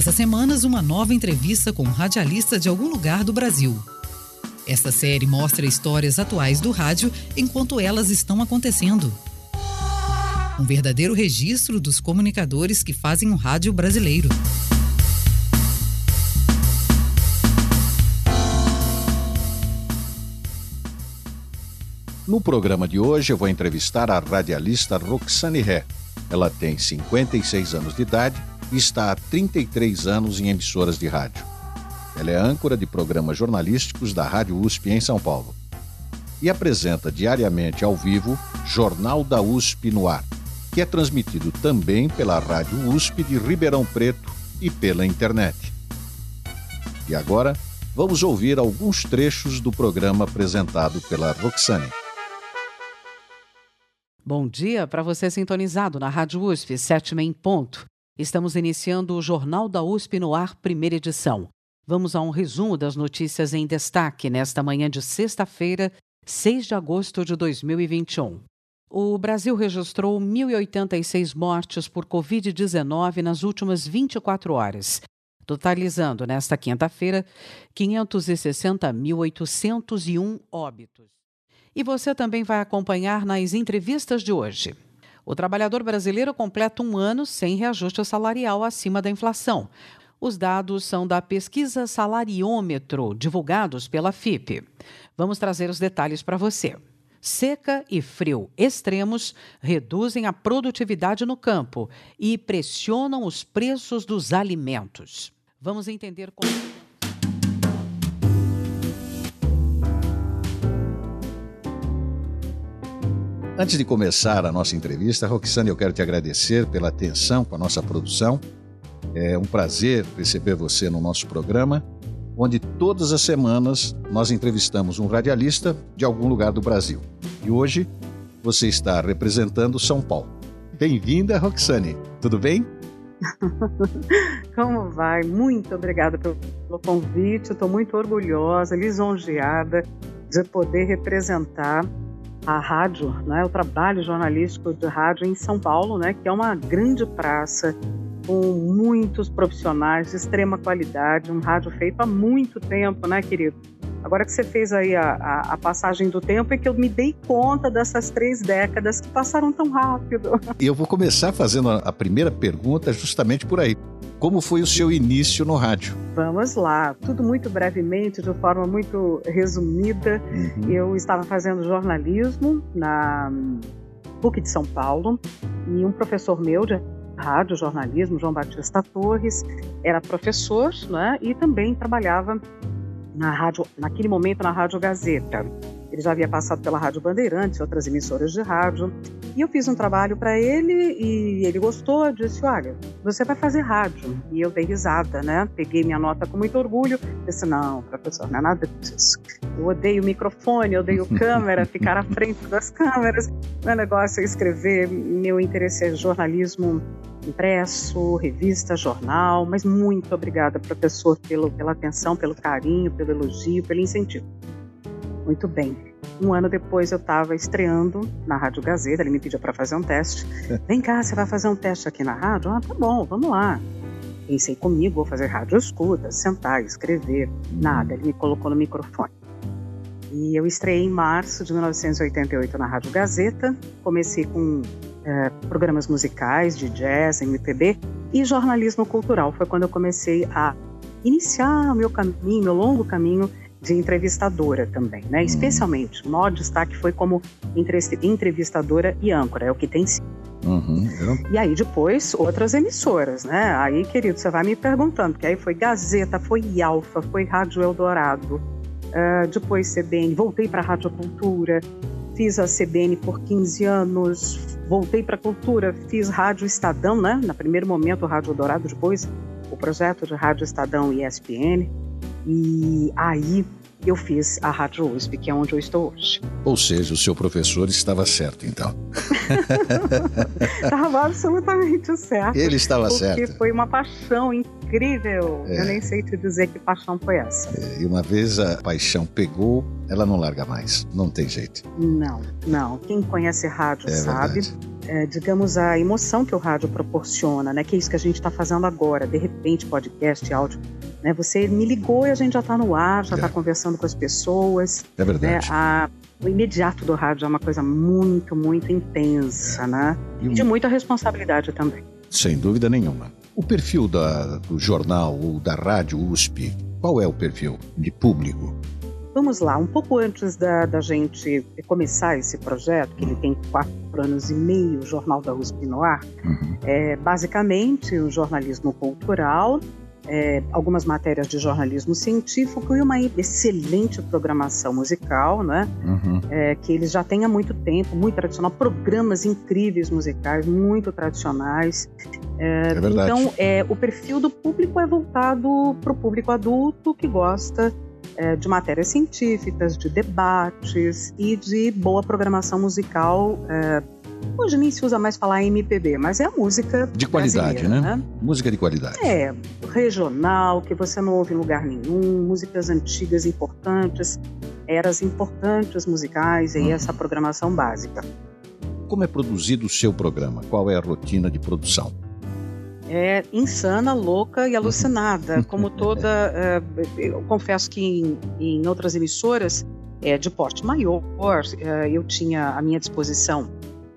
Todas as semanas, uma nova entrevista com um radialista de algum lugar do Brasil. Esta série mostra histórias atuais do rádio enquanto elas estão acontecendo. Um verdadeiro registro dos comunicadores que fazem o rádio brasileiro. No programa de hoje, eu vou entrevistar a radialista Roxane Ré. Ela tem 56 anos de idade e está há 33 anos em emissoras de rádio. Ela é âncora de programas jornalísticos da Rádio USP em São Paulo. E apresenta diariamente ao vivo Jornal da USP no Ar, que é transmitido também pela Rádio USP de Ribeirão Preto e pela internet. E agora, vamos ouvir alguns trechos do programa apresentado pela Roxane. Bom dia para você sintonizado na Rádio USP, sétima em ponto. Estamos iniciando o Jornal da USP no ar, primeira edição. Vamos a um resumo das notícias em destaque nesta manhã de sexta-feira, 6 de agosto de 2021. O Brasil registrou 1.086 mortes por Covid-19 nas últimas 24 horas, totalizando nesta quinta-feira 560.801 óbitos. E você também vai acompanhar nas entrevistas de hoje. O trabalhador brasileiro completa um ano sem reajuste salarial acima da inflação. Os dados são da pesquisa Salariômetro, divulgados pela FIP. Vamos trazer os detalhes para você. Seca e frio extremos reduzem a produtividade no campo e pressionam os preços dos alimentos. Vamos entender como. Antes de começar a nossa entrevista, Roxane, eu quero te agradecer pela atenção com a nossa produção. É um prazer receber você no nosso programa, onde todas as semanas nós entrevistamos um radialista de algum lugar do Brasil. E hoje você está representando São Paulo. Bem-vinda, Roxane. Tudo bem? Como vai? Muito obrigada pelo convite. Estou muito orgulhosa, lisonjeada de poder representar a rádio, né, o trabalho jornalístico de rádio em São Paulo, né, que é uma grande praça com muitos profissionais de extrema qualidade, um rádio feito há muito tempo, né, querido? Agora que você fez aí a, a, a, passagem do tempo, é que eu me dei conta dessas três décadas que passaram tão rápido. E eu vou começar fazendo a, a primeira pergunta justamente por aí. Como foi o seu início no rádio? Vamos lá, tudo muito brevemente, de forma muito resumida. Uhum. Eu estava fazendo jornalismo na PUC de São Paulo e um professor meu de rádio, jornalismo, João Batista Torres, era professor né, e também trabalhava na rádio, naquele momento na Rádio Gazeta. Ele já havia passado pela Rádio Bandeirantes, outras emissoras de rádio. E eu fiz um trabalho para ele e ele gostou. Disse: Olha, você vai fazer rádio. E eu dei risada, né? Peguei minha nota com muito orgulho. Disse: Não, professor, não é nada disso. Eu odeio microfone, eu odeio câmera, ficar à frente das câmeras. Meu negócio é escrever. Meu interesse é jornalismo impresso, revista, jornal, mas muito obrigada, professor, pelo, pela atenção, pelo carinho, pelo elogio, pelo incentivo. Muito bem. Um ano depois eu estava estreando na Rádio Gazeta, ele me pediu para fazer um teste. Vem cá, você vai fazer um teste aqui na rádio? Ah, tá bom, vamos lá. Pensei comigo, vou fazer rádio escuta, sentar, escrever, nada. Ele me colocou no microfone. E eu estreiei em março de 1988 na Rádio Gazeta. Comecei com é, programas musicais de jazz, MPB e jornalismo cultural. Foi quando eu comecei a iniciar o meu caminho, meu longo caminho de entrevistadora também, né? Uhum. Especialmente, o maior destaque foi como entrevistadora e âncora, é o que tem sido. Uhum. E aí depois outras emissoras, né? Aí, querido, você vai me perguntando, porque aí foi Gazeta, foi Alfa, foi Rádio Eldorado, uh, depois CBN, voltei para a Rádio Cultura, fiz a CBN por 15 anos, voltei para a cultura, fiz Rádio Estadão, né? No primeiro momento, Rádio Dourado, depois o projeto de Rádio Estadão e ESPN. E aí eu fiz a Rádio USP, que é onde eu estou hoje. Ou seja, o seu professor estava certo, então. estava absolutamente certo. Ele estava porque certo. Porque foi uma paixão incrível. É. Eu nem sei te dizer que paixão foi essa. É, e uma vez a paixão pegou, ela não larga mais. Não tem jeito. Não, não. Quem conhece rádio é sabe. É, digamos, a emoção que o rádio proporciona, né? Que é isso que a gente está fazendo agora, de repente, podcast, áudio. Né? Você me ligou e a gente já está no ar, já está é. conversando com as pessoas. É verdade. Né? A, o imediato do rádio é uma coisa muito, muito intensa, né? E, de muita responsabilidade também. Sem dúvida nenhuma. O perfil da, do jornal ou da rádio USP, qual é o perfil de público? Vamos lá, um pouco antes da, da gente começar esse projeto, que ele tem quatro anos e meio, o Jornal da USP no ar, uhum. é basicamente o jornalismo cultural, é, algumas matérias de jornalismo científico e uma excelente programação musical, né? Uhum. É, que eles já têm há muito tempo, muito tradicional, programas incríveis musicais, muito tradicionais. É, é. Então, é, o perfil do público é voltado para o público adulto que gosta é, de matérias científicas, de debates e de boa programação musical. É, hoje nem se usa mais falar MPB, mas é a música de qualidade, né? né? Música de qualidade. É, regional, que você não ouve em lugar nenhum, músicas antigas importantes, eras importantes musicais e uhum. essa programação básica. Como é produzido o seu programa? Qual é a rotina de produção? É insana, louca e alucinada, como toda. É, eu confesso que em, em outras emissoras é, de porte maior, é, eu tinha à minha disposição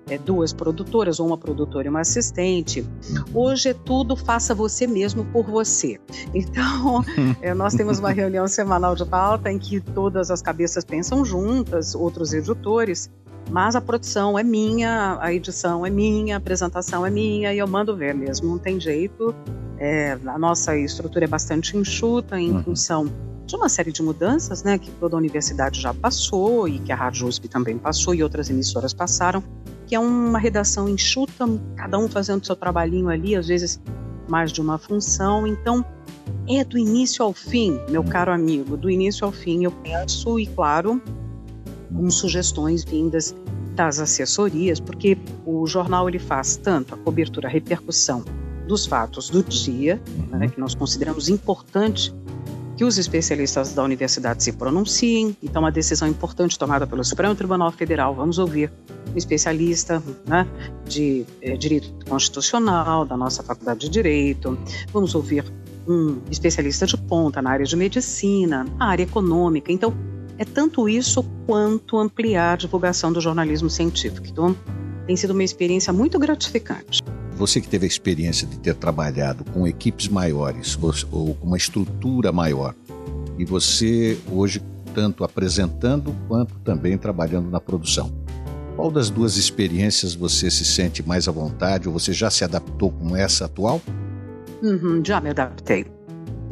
é, duas produtoras, ou uma produtora e uma assistente. Hoje é tudo faça você mesmo por você. Então, é, nós temos uma reunião semanal de pauta em que todas as cabeças pensam juntas, outros editores, mas a produção é minha, a edição é minha, a apresentação é minha e eu mando ver mesmo, não tem jeito. É, a nossa estrutura é bastante enxuta em uhum. função de uma série de mudanças, né, que toda a universidade já passou e que a Rádio USP também passou e outras emissoras passaram, que é uma redação enxuta, cada um fazendo seu trabalhinho ali, às vezes mais de uma função. Então, é do início ao fim, meu uhum. caro amigo, do início ao fim eu penso e, claro, com sugestões vindas das assessorias, porque o jornal ele faz tanto a cobertura, a repercussão dos fatos do dia, né, que nós consideramos importante que os especialistas da universidade se pronunciem. Então, uma decisão importante tomada pelo Supremo Tribunal Federal, vamos ouvir um especialista né, de é, direito constitucional da nossa Faculdade de Direito, vamos ouvir um especialista de ponta na área de medicina, na área econômica. Então, é tanto isso quanto ampliar a divulgação do jornalismo científico. Então, tem sido uma experiência muito gratificante. Você que teve a experiência de ter trabalhado com equipes maiores ou com uma estrutura maior, e você hoje tanto apresentando quanto também trabalhando na produção. Qual das duas experiências você se sente mais à vontade ou você já se adaptou com essa atual? Uhum, já me adaptei.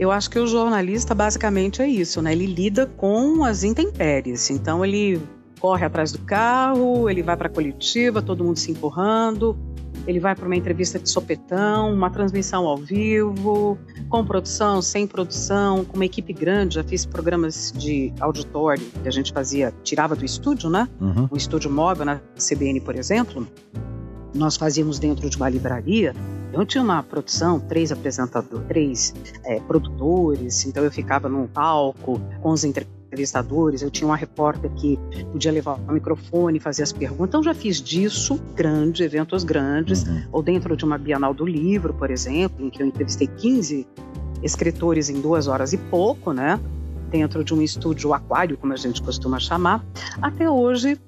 Eu acho que o jornalista basicamente é isso, né? Ele lida com as intempéries. Então ele corre atrás do carro, ele vai para a coletiva, todo mundo se empurrando, ele vai para uma entrevista de sopetão, uma transmissão ao vivo, com produção, sem produção, com uma equipe grande. Já fiz programas de auditório que a gente fazia, tirava do estúdio, né? Uhum. Um estúdio móvel na CBN, por exemplo. Nós fazíamos dentro de uma livraria eu tinha uma produção, três apresentadores, três é, produtores, então eu ficava num palco com os entrevistadores, eu tinha uma repórter que podia levar o microfone, fazer as perguntas. Então já fiz disso grande, eventos grandes, uhum. ou dentro de uma Bienal do Livro, por exemplo, em que eu entrevistei 15 escritores em duas horas e pouco, né? Dentro de um estúdio aquário, como a gente costuma chamar. Até hoje,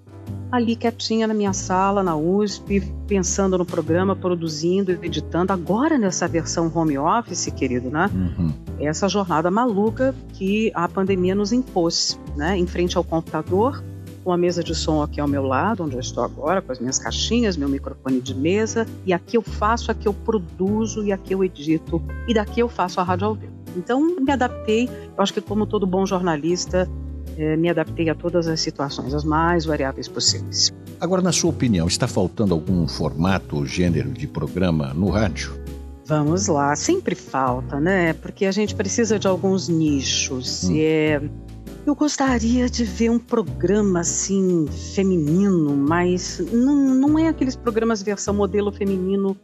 ali quietinha na minha sala, na USP, pensando no programa, produzindo, editando. Agora nessa versão home office, querido, né? Uhum. Essa jornada maluca que a pandemia nos impôs, né? Em frente ao computador, com a mesa de som aqui ao meu lado, onde eu estou agora, com as minhas caixinhas, meu microfone de mesa, e aqui eu faço, aqui eu produzo e aqui eu edito, e daqui eu faço a rádio ao vivo. Então, me adaptei, eu acho que como todo bom jornalista, é, me adaptei a todas as situações, as mais variáveis possíveis. Agora, na sua opinião, está faltando algum formato ou gênero de programa no rádio? Vamos lá, sempre falta, né? Porque a gente precisa de alguns nichos. Hum. É, eu gostaria de ver um programa assim feminino, mas não, não é aqueles programas versão modelo feminino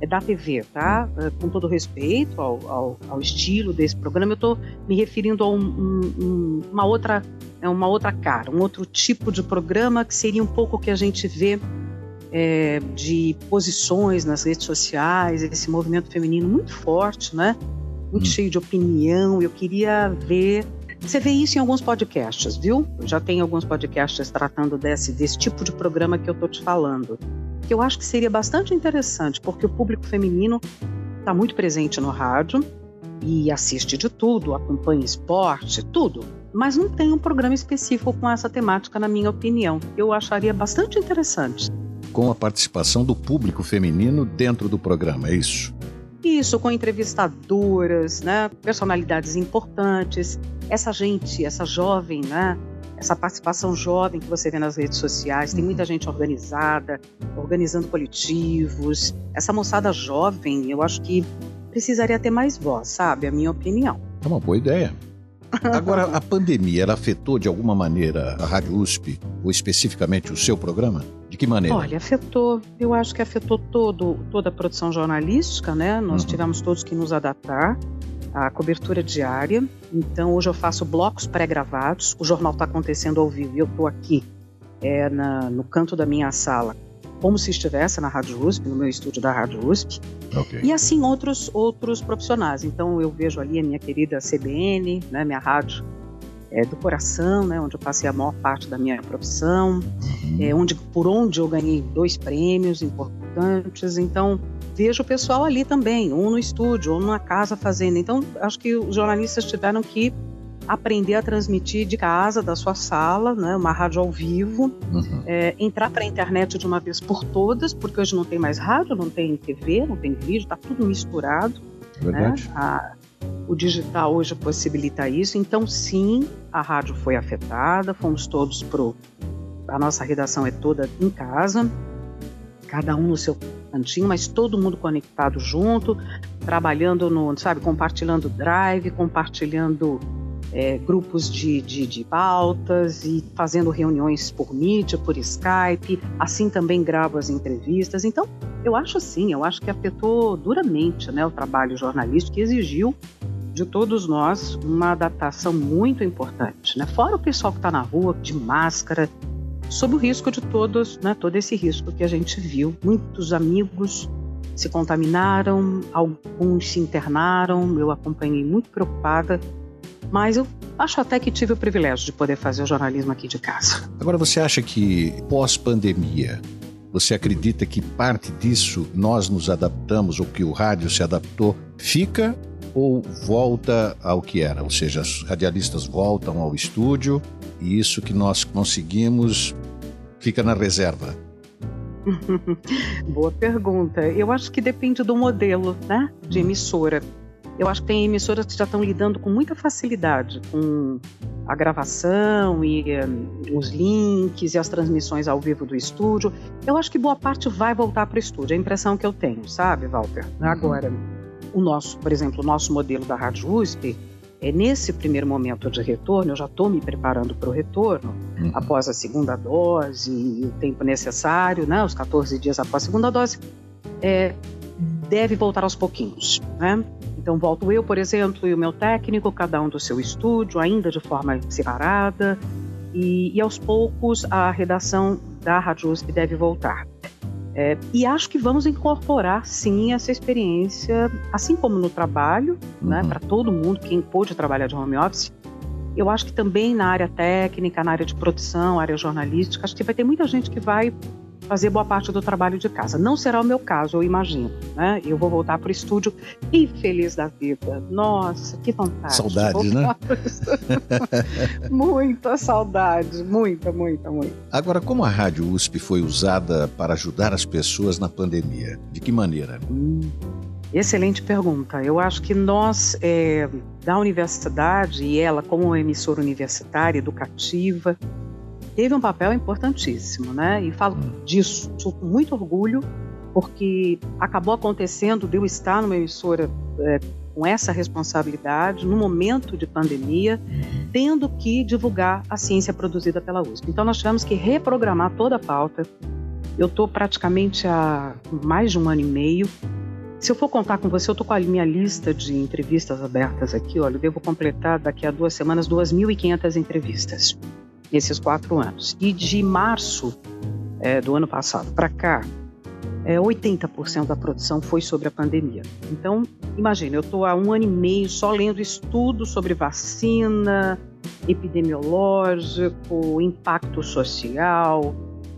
é da TV, tá? É, com todo respeito ao, ao, ao estilo desse programa, eu estou me referindo a um, um, uma outra é uma outra cara, um outro tipo de programa que seria um pouco o que a gente vê é, de posições nas redes sociais, esse movimento feminino muito forte, né? Muito hum. cheio de opinião. Eu queria ver. Você vê isso em alguns podcasts, viu? Já tem alguns podcasts tratando desse, desse tipo de programa que eu tô te falando. Que eu acho que seria bastante interessante, porque o público feminino está muito presente no rádio e assiste de tudo, acompanha esporte, tudo. Mas não tem um programa específico com essa temática, na minha opinião. Eu acharia bastante interessante com a participação do público feminino dentro do programa, é isso? Isso, com entrevistadoras, né, personalidades importantes, essa gente, essa jovem, né, essa participação jovem que você vê nas redes sociais, tem muita uhum. gente organizada, organizando coletivos. Essa moçada jovem, eu acho que precisaria ter mais voz, sabe? A minha opinião. É uma boa ideia. Agora, a pandemia, ela afetou de alguma maneira a Rádio USP, ou especificamente o seu programa? Que maneira? Olha, afetou. Eu acho que afetou todo, toda a produção jornalística, né? Nós uhum. tivemos todos que nos adaptar à cobertura diária. Então, hoje eu faço blocos pré-gravados. O jornal está acontecendo ao vivo e eu estou aqui é, na, no canto da minha sala como se estivesse na Rádio USP, no meu estúdio da Rádio USP. Okay. E assim outros outros profissionais. Então eu vejo ali a minha querida CBN, né, minha rádio é, do coração, né, onde eu passei a maior parte da minha profissão, uhum. é, onde por onde eu ganhei dois prêmios importantes. Então vejo o pessoal ali também, um no estúdio, ou numa casa fazendo. Então acho que os jornalistas tiveram que aprender a transmitir de casa, da sua sala, né, uma rádio ao vivo, uhum. é, entrar para a internet de uma vez por todas, porque hoje não tem mais rádio, não tem TV, não tem vídeo, está tudo misturado. É verdade. Né? A, o digital hoje possibilita isso, então sim, a rádio foi afetada, fomos todos pro. A nossa redação é toda em casa, cada um no seu cantinho, mas todo mundo conectado junto, trabalhando no, sabe, compartilhando drive, compartilhando é, grupos de, de, de, pautas e fazendo reuniões por mídia, por Skype. Assim também gravo as entrevistas. Então, eu acho assim, eu acho que afetou duramente né, o trabalho jornalístico exigiu de todos nós uma adaptação muito importante. Né? Fora o pessoal que está na rua de máscara, sob o risco de todos, né, todo esse risco que a gente viu. Muitos amigos se contaminaram, alguns se internaram, eu acompanhei muito preocupada mas eu acho até que tive o privilégio de poder fazer o jornalismo aqui de casa. Agora, você acha que pós-pandemia, você acredita que parte disso nós nos adaptamos, ou que o rádio se adaptou, fica ou volta ao que era? Ou seja, os radialistas voltam ao estúdio e isso que nós conseguimos fica na reserva? Boa pergunta. Eu acho que depende do modelo né, de hum. emissora. Eu acho que tem emissoras que já estão lidando com muita facilidade com a gravação e um, os links e as transmissões ao vivo do estúdio. Eu acho que boa parte vai voltar para o estúdio, é a impressão que eu tenho, sabe, Walter? Uhum. Agora, o nosso, por exemplo, o nosso modelo da Rádio USP, é nesse primeiro momento de retorno, eu já estou me preparando para o retorno, uhum. após a segunda dose e o tempo necessário, né, os 14 dias após a segunda dose, é, deve voltar aos pouquinhos, né? Então, volto eu, por exemplo, e o meu técnico, cada um do seu estúdio, ainda de forma separada, e, e aos poucos a redação da Rádio USP deve voltar. É, e acho que vamos incorporar, sim, essa experiência, assim como no trabalho, né, uhum. né, para todo mundo, quem pôde trabalhar de home office. Eu acho que também na área técnica, na área de produção, área jornalística, acho que vai ter muita gente que vai fazer boa parte do trabalho de casa. Não será o meu caso, eu imagino. Né? Eu vou voltar para o estúdio e feliz da vida. Nossa, que vontade. Saudades, né? muita saudade, muita, muita, muita. Agora, como a Rádio USP foi usada para ajudar as pessoas na pandemia? De que maneira? Hum, excelente pergunta. Eu acho que nós, é, da universidade, e ela como emissora universitária, educativa, teve um papel importantíssimo, né? E falo hum. disso com muito orgulho, porque acabou acontecendo de eu estar numa emissora é, com essa responsabilidade no momento de pandemia, uhum. tendo que divulgar a ciência produzida pela USP. Então nós tivemos que reprogramar toda a pauta. Eu estou praticamente há mais de um ano e meio. Se eu for contar com você, eu estou com a minha lista de entrevistas abertas aqui. Olha, eu devo completar daqui a duas semanas 2.500 entrevistas nesses quatro anos. E de março é, do ano passado para cá, é, 80% da produção foi sobre a pandemia. Então, imagina, eu estou há um ano e meio só lendo estudos sobre vacina, epidemiológico, impacto social,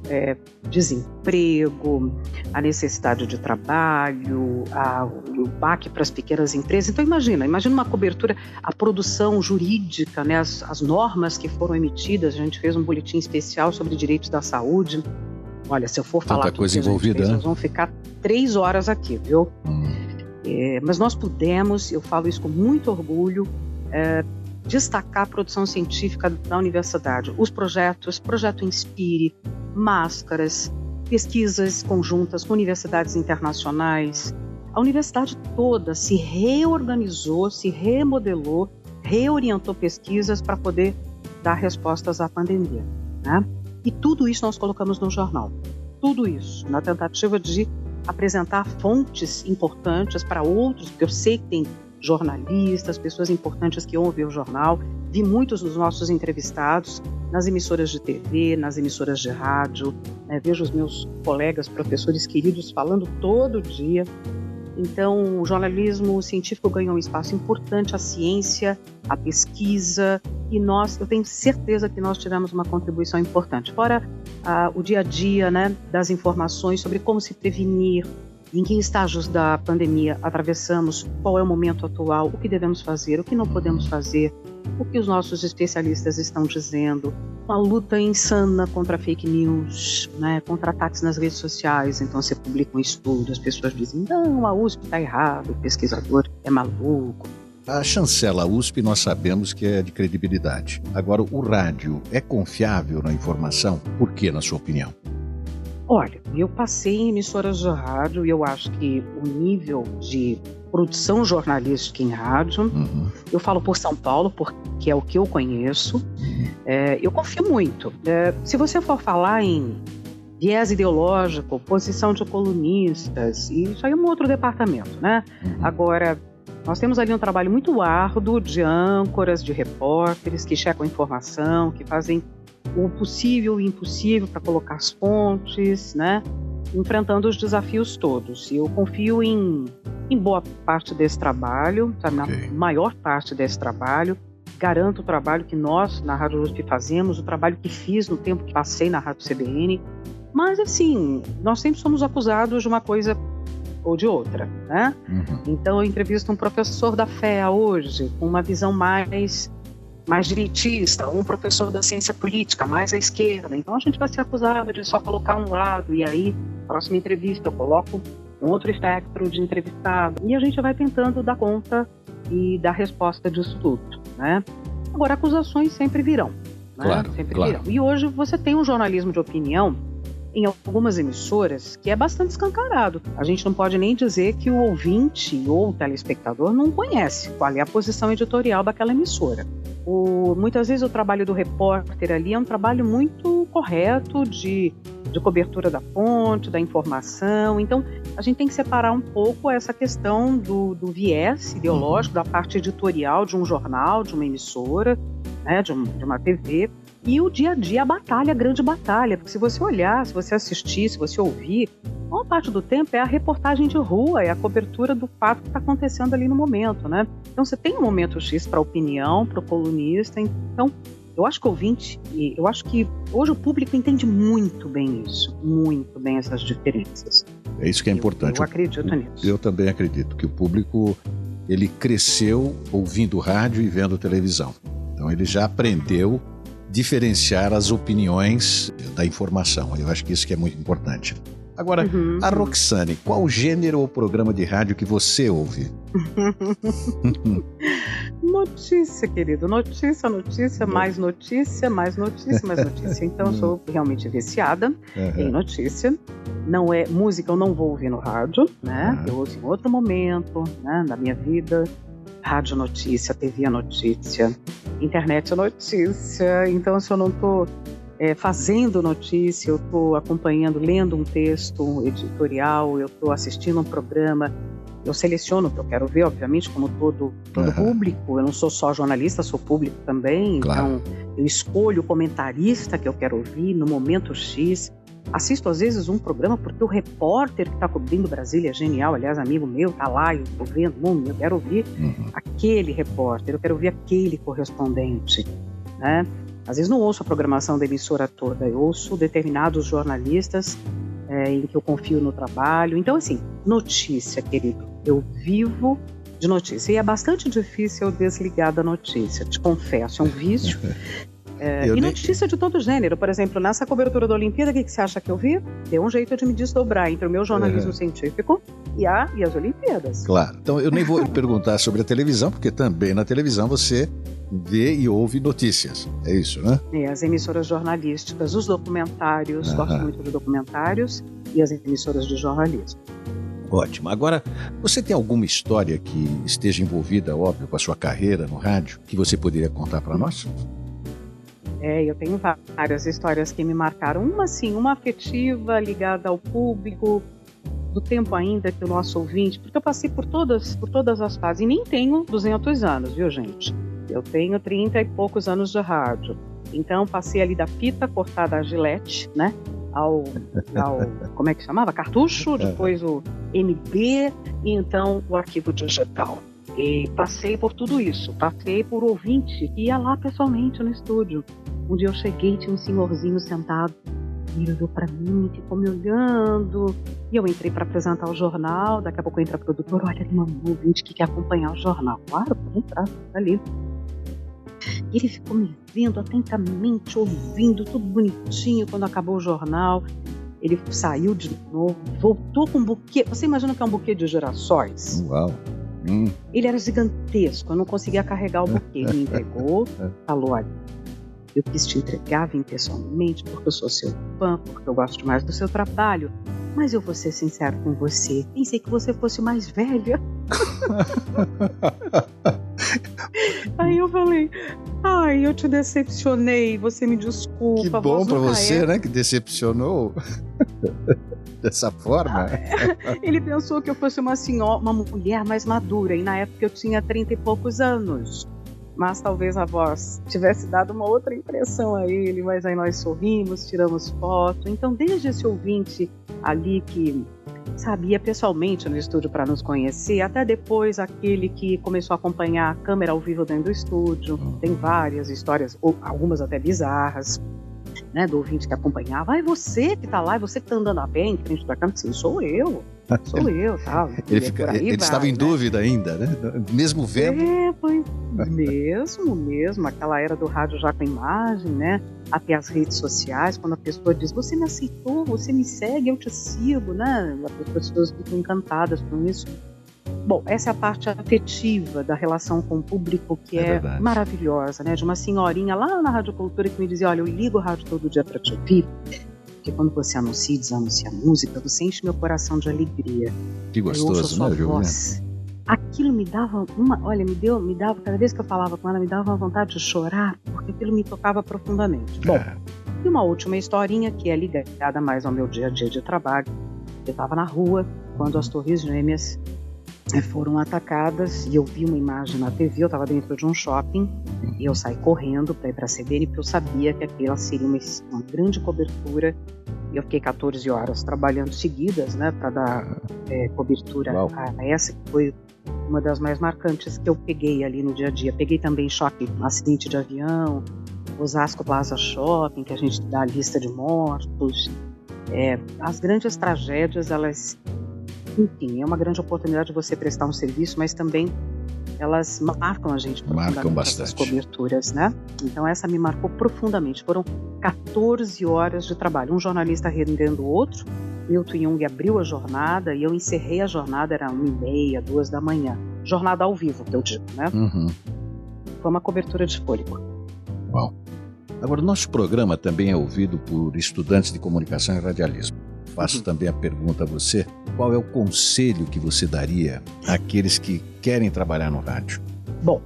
é, desemprego, a necessidade de trabalho, a, o baque para as pequenas empresas. Então imagina, imagina uma cobertura, a produção jurídica, né, as, as normas que foram emitidas. A gente fez um boletim especial sobre direitos da saúde. Olha, se eu for falar Tanta coisa envolvida, fez, né? nós vamos ficar três horas aqui, viu? Hum. É, mas nós pudemos, eu falo isso com muito orgulho, é, destacar a produção científica da universidade, os projetos, projeto Inspire, máscaras, pesquisas conjuntas com universidades internacionais. A universidade toda se reorganizou, se remodelou, reorientou pesquisas para poder dar respostas à pandemia. Né? E tudo isso nós colocamos no jornal. Tudo isso, na tentativa de apresentar fontes importantes para outros, porque eu sei que tem jornalistas, pessoas importantes que ouvem o jornal. Vi muitos dos nossos entrevistados nas emissoras de TV, nas emissoras de rádio. Né? Vejo os meus colegas, professores queridos falando todo dia. Então, o jornalismo científico ganhou um espaço importante, a ciência, a pesquisa, e nós, eu tenho certeza que nós tivemos uma contribuição importante. Fora ah, o dia a dia né, das informações sobre como se prevenir, em que estágios da pandemia atravessamos, qual é o momento atual, o que devemos fazer, o que não podemos fazer, o que os nossos especialistas estão dizendo, uma luta insana contra fake news, né, contra ataques nas redes sociais. Então você publica um estudo, as pessoas dizem, não, a USP está errado, o pesquisador é maluco. A chancela USP nós sabemos que é de credibilidade. Agora, o rádio é confiável na informação? Por que, na sua opinião? Olha, eu passei em emissoras de rádio e eu acho que o nível de produção jornalística em rádio, uhum. eu falo por São Paulo, porque é o que eu conheço, uhum. é, eu confio muito. É, se você for falar em viés ideológico, posição de colunistas, isso aí é um outro departamento, né? Uhum. Agora, nós temos ali um trabalho muito árduo de âncoras, de repórteres que checam informação, que fazem o possível e o impossível para colocar as fontes, né? enfrentando os desafios todos. E eu confio em, em boa parte desse trabalho, okay. na maior parte desse trabalho. Garanto o trabalho que nós, na Rádio USP, fazemos, o trabalho que fiz no tempo que passei na Rádio CBN. Mas, assim, nós sempre somos acusados de uma coisa ou de outra, né? Uhum. Então, eu entrevisto um professor da FEA hoje, com uma visão mais mais direitista, um professor da ciência política mais à esquerda. Então a gente vai ser acusado de só colocar um lado e aí, próxima entrevista, eu coloco um outro espectro de entrevistado e a gente vai tentando dar conta e dar resposta disso tudo, né? Agora, acusações sempre virão, né? Claro, sempre claro. virão. E hoje você tem um jornalismo de opinião em algumas emissoras que é bastante escancarado. A gente não pode nem dizer que o ouvinte ou o telespectador não conhece qual é a posição editorial daquela emissora. O, muitas vezes o trabalho do repórter ali é um trabalho muito correto de, de cobertura da fonte, da informação. Então, a gente tem que separar um pouco essa questão do, do viés ideológico, da parte editorial de um jornal, de uma emissora, né, de, um, de uma TV, e o dia a dia, a batalha, a grande batalha. Porque se você olhar, se você assistir, se você ouvir, uma parte do tempo é a reportagem de rua, é a cobertura do fato que está acontecendo ali no momento, né? Então você tem um momento X para opinião, para o colunista. Então, eu acho que ouvinte, eu acho que hoje o público entende muito bem isso, muito bem essas diferenças. É isso que é importante. Eu, eu acredito eu, nisso. Eu também acredito que o público ele cresceu ouvindo rádio e vendo televisão. Então ele já aprendeu diferenciar as opiniões da informação. Eu acho que isso que é muito importante. Agora, uhum. a Roxane, qual gênero ou programa de rádio que você ouve? notícia, querido. Notícia, notícia, mais notícia, mais notícia, mais notícia. Então, eu sou realmente viciada uhum. em notícia. Não é música, eu não vou ouvir no rádio, né? Uhum. Eu ouço em outro momento, né, da minha vida rádio notícia, TV notícia, internet notícia. Então, se eu não estou é, fazendo notícia, eu estou acompanhando, lendo um texto editorial, eu estou assistindo um programa, eu seleciono o que eu quero ver, obviamente, como todo, todo uhum. público. Eu não sou só jornalista, sou público também. Claro. Então, eu escolho o comentarista que eu quero ouvir no momento X. Assisto às vezes um programa porque o repórter que está cobrindo Brasília é genial, aliás, amigo meu, tá lá, eu estou vendo, hum, eu quero ouvir uhum. aquele repórter, eu quero ouvir aquele correspondente, né? Às vezes não ouço a programação da emissora toda, eu ouço determinados jornalistas é, em que eu confio no trabalho. Então, assim, notícia, querido, eu vivo de notícia. E é bastante difícil eu desligar da notícia, te confesso, é um vício. É, e notícia de todo gênero. Por exemplo, nessa cobertura da Olimpíada, o que, que, você acha que eu vi? Deu um jeito de me desdobrar entre o meu jornalismo científico e, a, e as Olimpíadas. Claro. Então, eu nem vou perguntar sobre a televisão, porque também na televisão você vê e ouve notícias. É isso, né? É, as emissoras jornalísticas, os documentários, gosto muito de documentários, e as emissoras de jornalismo. Ótimo. Agora, você tem alguma história que esteja envolvida, óbvio, com a sua carreira no rádio, que você poderia contar para nós? É, eu tenho várias histórias que me marcaram. Uma, sim, uma afetiva ligada ao público, do tempo ainda que o nosso ouvinte, porque eu passei por todas, por todas as fases, e nem tenho 200 anos, viu, gente? Eu tenho 30 e poucos anos de rádio. Então, passei ali da fita cortada a gilete, né? Ao, ao como é que chamava? Cartucho, depois o MB e então o arquivo digital. E passei por tudo isso, passei por ouvinte que ia lá pessoalmente no estúdio. Um dia eu cheguei, tinha um senhorzinho sentado, ele olhou para mim, ficou me olhando. E eu entrei para apresentar o jornal. Daqui a pouco entra a produtora: Olha, tem uma ouvinte que quer acompanhar o jornal. Claro, pode entrar, tá ali. E ele ficou me vendo atentamente, ouvindo, tudo bonitinho. Quando acabou o jornal, ele saiu de novo, voltou com um buquê. Você imagina que é um buquê de girassóis? Uau! Hum. Ele era gigantesco, eu não conseguia carregar o buquê. Ele me entregou, falou: eu quis te entregar, vim pessoalmente, porque eu sou seu fã, porque eu gosto mais do seu trabalho. Mas eu vou ser sincero com você. Pensei que você fosse mais velha. Aí eu falei, ai, eu te decepcionei, você me desculpa. Que bom pra você, é... né, que decepcionou dessa forma. Ele pensou que eu fosse uma senhora, uma mulher mais madura, e na época eu tinha trinta e poucos anos mas talvez a voz tivesse dado uma outra impressão a ele, mas aí nós sorrimos, tiramos foto. Então, desde esse ouvinte ali que sabia pessoalmente no estúdio para nos conhecer, até depois aquele que começou a acompanhar a câmera ao vivo dentro do estúdio. Tem várias histórias, algumas até bizarras. Né, do ouvinte que acompanhava, ah, é você que está lá, é você que está andando a pé em frente da câmera, sim, sou eu. Sou eu. Tá? Ele, fica, ele vai, estava em né? dúvida ainda, né? Mesmo vendo. É, pois mesmo, mesmo. Aquela era do rádio já com imagem, né? Até as redes sociais, quando a pessoa diz, você me aceitou, você me segue, eu te sigo, né? As pessoas ficam encantadas com isso. Bom, essa é a parte afetiva da relação com o público que é, é maravilhosa, né? De uma senhorinha lá na Rádio Cultura que me dizia, olha, eu ligo o rádio todo dia para te ouvir, porque quando você anuncia e desanuncia a música, você enche meu coração de alegria. Que gostoso, né, voz. Aquilo me dava uma, olha, me deu, me dava, cada vez que eu falava com ela, me dava uma vontade de chorar, porque aquilo me tocava profundamente. Bom, é. e uma última historinha que é ligada mais ao meu dia a dia de trabalho. Eu estava na rua quando as Torres Gêmeas foram atacadas e eu vi uma imagem na TV. Eu estava dentro de um shopping e eu saí correndo para ir para a CBN porque eu sabia que aquela seria uma, uma grande cobertura. E eu fiquei 14 horas trabalhando seguidas, né, para dar é, cobertura Uau. a essa que foi uma das mais marcantes que eu peguei ali no dia a dia. Peguei também choque, acidente de avião, Osasco Plaza Shopping, que a gente dá a lista de mortos. É, as grandes tragédias, elas, enfim, é uma grande oportunidade de você prestar um serviço, mas também elas marcam a gente marcam bastante coberturas, né? Então essa me marcou profundamente. Foram 14 horas de trabalho, um jornalista rendendo o outro. Milton Jung abriu a jornada e eu encerrei a jornada era uma e meia, duas da manhã. Jornada ao vivo, que eu digo, né? Uhum. Foi uma cobertura de fôlego. Uau. Agora, o nosso programa também é ouvido por estudantes de comunicação e radialismo. Faço uhum. também a pergunta a você: qual é o conselho que você daria àqueles que querem trabalhar no rádio? Bom,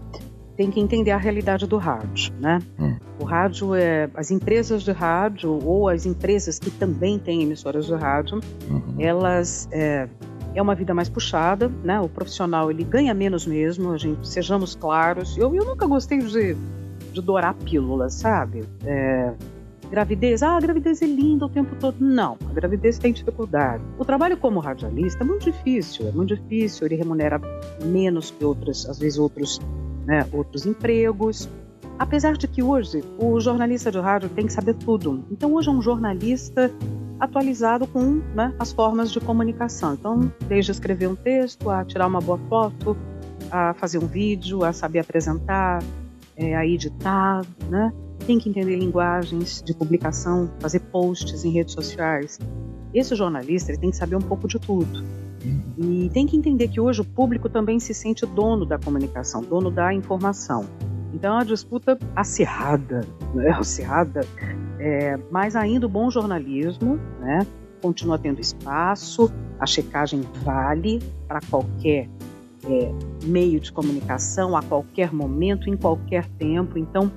tem que entender a realidade do rádio, né? Hum. O rádio é as empresas de rádio ou as empresas que também têm emissoras de rádio, uhum. elas é, é uma vida mais puxada, né? O profissional ele ganha menos mesmo, a gente sejamos claros. Eu, eu nunca gostei de, de dourar pílulas, sabe? É, Gravidez, ah, a gravidez é linda o tempo todo. Não, a gravidez tem dificuldade. O trabalho como radialista é muito difícil, é muito difícil, ele remunera menos que outros, às vezes outros, né, outros empregos. Apesar de que hoje o jornalista de rádio tem que saber tudo. Então hoje é um jornalista atualizado com né, as formas de comunicação. Então, desde escrever um texto, a tirar uma boa foto, a fazer um vídeo, a saber apresentar, é, a editar, né? Tem que entender linguagens de publicação, fazer posts em redes sociais. Esse jornalista ele tem que saber um pouco de tudo. E tem que entender que hoje o público também se sente dono da comunicação, dono da informação. Então é uma disputa acirrada, né? acirrada, é, mas ainda o bom jornalismo né? continua tendo espaço, a checagem vale para qualquer é, meio de comunicação, a qualquer momento, em qualquer tempo. Então,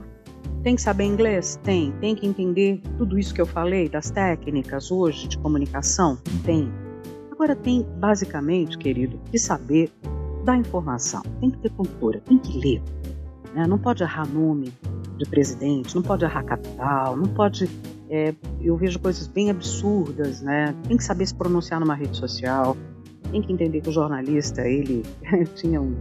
tem que saber inglês? Tem. Tem que entender tudo isso que eu falei, das técnicas hoje de comunicação? Tem. Agora, tem, basicamente, querido, que saber da informação. Tem que ter cultura, tem que ler. Né? Não pode errar nome de presidente, não pode errar capital, não pode. É, eu vejo coisas bem absurdas, né? Tem que saber se pronunciar numa rede social, tem que entender que o jornalista, ele tinha um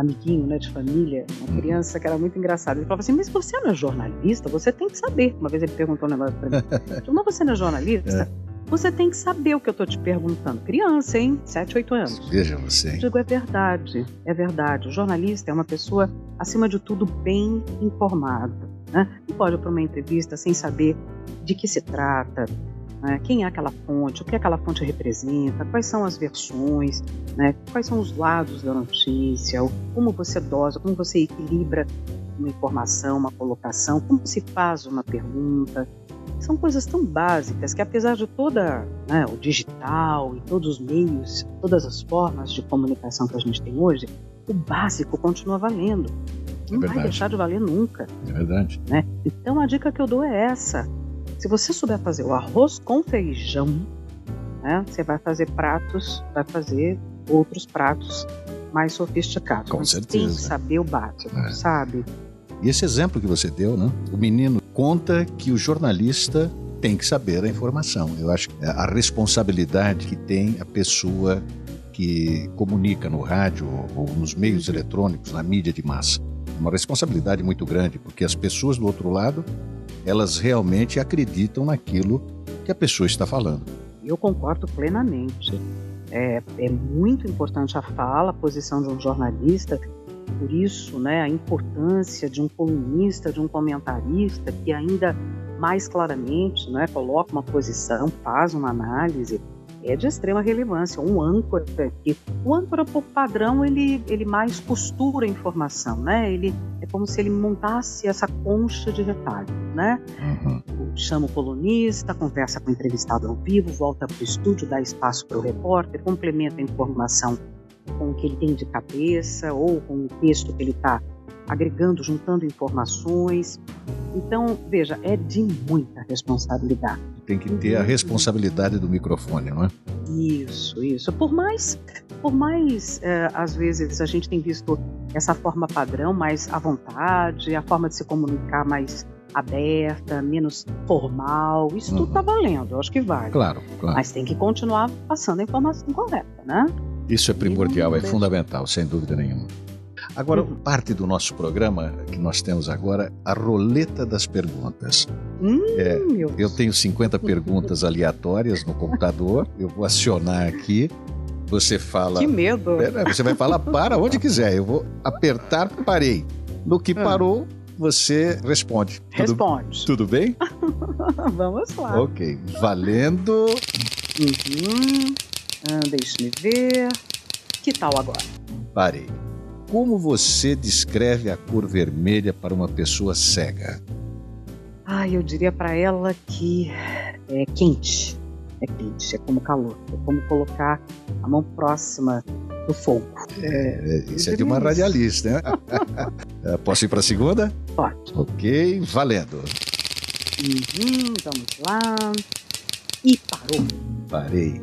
amiguinho né, de família, uma criança que era muito engraçada. Ele falava assim: Mas você não é jornalista? Você tem que saber. Uma vez ele perguntou um negócio pra mim: Mas você não é jornalista? É. Você tem que saber o que eu estou te perguntando. Criança, hein? 7, 8 anos. Veja você. Hein? Eu digo, é verdade, é verdade. O jornalista é uma pessoa, acima de tudo, bem informada. Né? Não pode ir para uma entrevista sem saber de que se trata, né? quem é aquela fonte, o que aquela fonte representa, quais são as versões, né? quais são os lados da notícia, como você dosa, como você equilibra uma informação, uma colocação, como se faz uma pergunta. São coisas tão básicas que, apesar de toda né, o digital e todos os meios, todas as formas de comunicação que a gente tem hoje, o básico continua valendo. É Não é vai deixar de valer nunca. É verdade. Né? Então a dica que eu dou é essa: se você souber fazer o arroz com feijão, né, você vai fazer pratos, vai fazer outros pratos mais sofisticados. Com Mas certeza. Tem que saber o básico, é. sabe? E esse exemplo que você deu, né? O menino conta que o jornalista tem que saber a informação. Eu acho que a responsabilidade que tem a pessoa que comunica no rádio ou nos meios uhum. eletrônicos, na mídia de massa. É uma responsabilidade muito grande, porque as pessoas do outro lado elas realmente acreditam naquilo que a pessoa está falando. Eu concordo plenamente. É, é muito importante a fala, a posição de um jornalista, por isso, né, a importância de um colunista, de um comentarista que ainda mais claramente né, coloca uma posição, faz uma análise, é de extrema relevância. Um âncora, que o âncora por padrão ele, ele mais costura a informação, né? Ele é como se ele montasse essa concha de retalho, né? Uhum. Chama o colunista, conversa com o entrevistado ao vivo, volta para o estúdio, dá espaço para o repórter, complementa a informação com o que ele tem de cabeça ou com o texto que ele está agregando, juntando informações. Então, veja, é de muita responsabilidade. Tem que ter a responsabilidade do microfone, não é? Isso, isso. Por mais, por mais é, às vezes a gente tem visto essa forma padrão mais à vontade, a forma de se comunicar mais aberta, menos formal, isso uhum. tudo está valendo, eu acho que vale. Claro, claro. Mas tem que continuar passando a informação correta, né? Isso é primordial, é fundamental, sem dúvida nenhuma. Agora, uhum. parte do nosso programa que nós temos agora, a roleta das perguntas. Hum, é, eu tenho 50 perguntas aleatórias no computador, eu vou acionar aqui. Você fala. Que medo! Você vai falar para onde quiser. Eu vou apertar, parei. No que ah. parou, você responde. Responde. Tudo, tudo bem? Vamos lá. Ok. Valendo. Uhum. Ah, Deixe-me ver. Que tal agora? Parei. Como você descreve a cor vermelha para uma pessoa cega? Ah, eu diria para ela que é quente. É quente, é como calor. É como colocar a mão próxima do fogo. É, é isso é de uma radialista, né? É, posso ir para a segunda? Pode. Ok, valendo. Uhum, vamos lá. E parou. Parei.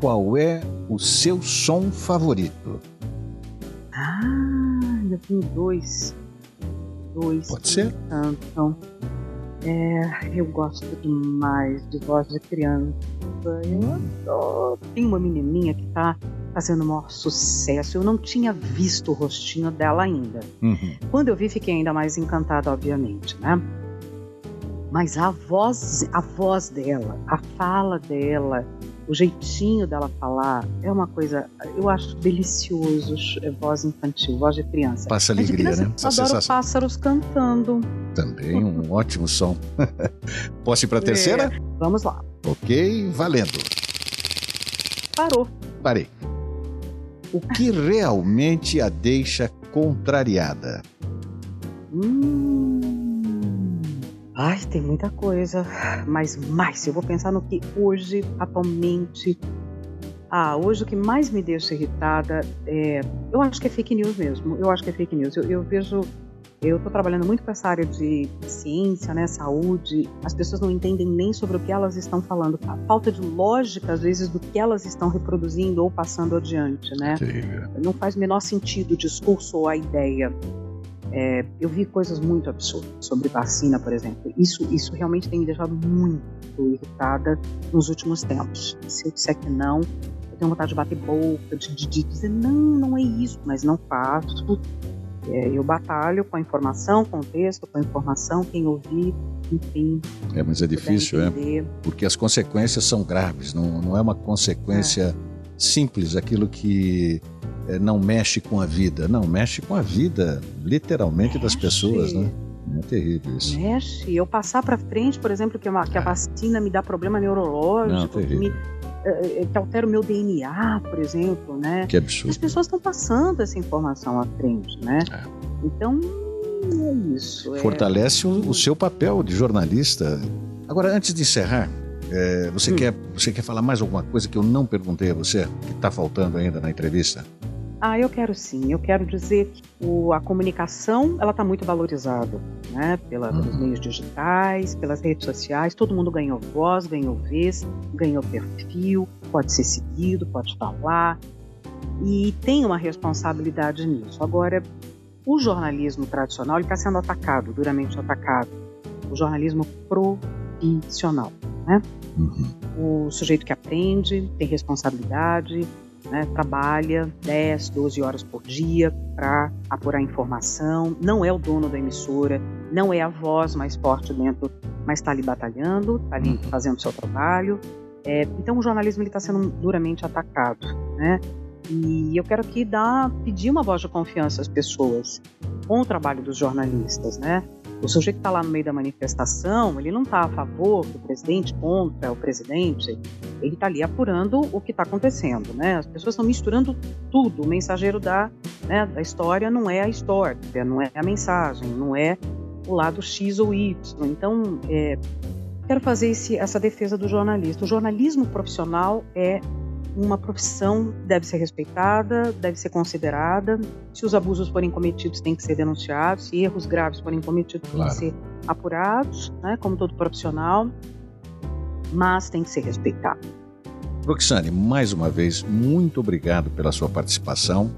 Qual é o seu som favorito? Ah, eu tenho dois. Dois. Pode ser? Então, É, eu gosto demais de voz de criança. Eu adoro. Tem uma menininha que tá fazendo o maior sucesso. Eu não tinha visto o rostinho dela ainda. Uhum. Quando eu vi, fiquei ainda mais encantada, obviamente, né? Mas a voz, a voz dela, a fala dela, o jeitinho dela falar é uma coisa, eu acho delicioso, é voz infantil, voz de criança. Passa alegria, criança, né? Eu adoro sensação. pássaros cantando. Também um ótimo som. Posso ir para a terceira? É, vamos lá. Ok, valendo. Parou. Parei. O que realmente a deixa contrariada? Hum. Ai, tem muita coisa, mas mais, eu vou pensar no que hoje, atualmente. Ah, hoje o que mais me deixa irritada é. Eu acho que é fake news mesmo. Eu acho que é fake news. Eu, eu vejo. Eu estou trabalhando muito com essa área de ciência, né, saúde. As pessoas não entendem nem sobre o que elas estão falando. A falta de lógica, às vezes, do que elas estão reproduzindo ou passando adiante, né? Sim. Não faz o menor sentido o discurso ou a ideia. É, eu vi coisas muito absurdas sobre vacina, por exemplo. Isso, isso realmente tem me deixado muito irritada nos últimos tempos. Se eu disser que não, eu tenho vontade de bater boca, de, de, de dizer não, não é isso, mas não faço. É, eu batalho com a informação, com o texto, com a informação, quem ouvir, enfim. É, mas é difícil, é? Porque as consequências são graves, não, não é uma consequência é. simples, aquilo que é, não mexe com a vida. Não, mexe com a vida, literalmente, mexe. das pessoas, né? É terrível isso. Mexe. Eu passar para frente, por exemplo, que, uma, que a é. vacina me dá problema neurológico, não, que, me, eh, eh, que altera o meu DNA, por exemplo, né? Que absurdo. As pessoas estão passando essa informação à frente, né? É. Então, é isso. É Fortalece o, o, seu papel de jornalista. Agora, antes de encerrar, é, você, hum. quer, você quer falar mais alguma coisa que eu não perguntei a você, que está faltando ainda na entrevista? Ah, eu quero sim. Eu quero dizer que o, a comunicação ela está muito valorizada, né? Pela, uhum. Pelos meios digitais, pelas redes sociais. Todo mundo ganhou voz, ganhou vez, ganhou perfil, pode ser seguido, pode falar e tem uma responsabilidade nisso. Agora, o jornalismo tradicional está sendo atacado, duramente atacado. O jornalismo profissional, né? Uhum. O sujeito que aprende tem responsabilidade, né, trabalha 10, 12 horas por dia para apurar informação, não é o dono da emissora, não é a voz mais forte dentro, mas está ali batalhando, está ali uhum. fazendo o seu trabalho. É, então o jornalismo está sendo duramente atacado, né? E eu quero aqui dar, pedir uma voz de confiança às pessoas com o trabalho dos jornalistas, né? O sujeito que está lá no meio da manifestação, ele não está a favor do presidente, contra o presidente, ele está ali apurando o que está acontecendo, né? As pessoas estão misturando tudo. O mensageiro da, né, da história não é a história, não é a mensagem, não é o lado X ou Y. Então, é, quero fazer esse, essa defesa do jornalista. O jornalismo profissional é uma profissão deve ser respeitada, deve ser considerada. Se os abusos forem cometidos, tem que ser denunciados. Se erros graves forem cometidos, claro. tem que ser apurados, né, como todo profissional. Mas tem que ser respeitado. Roxane, mais uma vez, muito obrigado pela sua participação.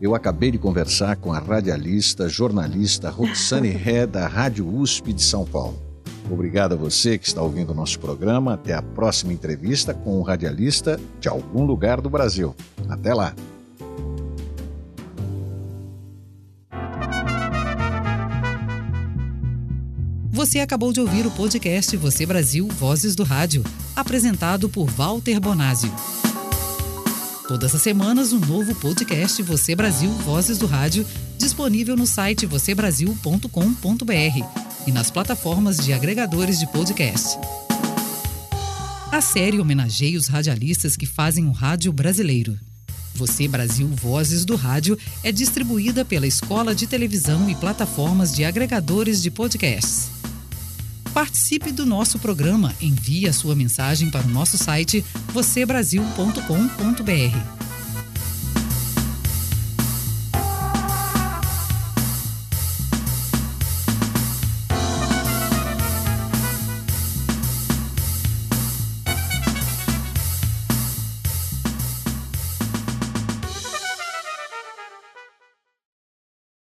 Eu acabei de conversar com a radialista, jornalista Roxane Ré, da Rádio USP de São Paulo. Obrigado a você que está ouvindo o nosso programa. Até a próxima entrevista com um radialista de algum lugar do Brasil. Até lá! Você acabou de ouvir o podcast Você Brasil Vozes do Rádio, apresentado por Walter Bonásio. Todas as semanas, um novo podcast Você Brasil Vozes do Rádio, disponível no site vocêbrasil.com.br e nas plataformas de agregadores de podcast. A série homenageia os radialistas que fazem o rádio brasileiro. Você Brasil Vozes do Rádio é distribuída pela Escola de Televisão e plataformas de agregadores de podcasts. Participe do nosso programa, envie a sua mensagem para o nosso site vocêbrasil.com.br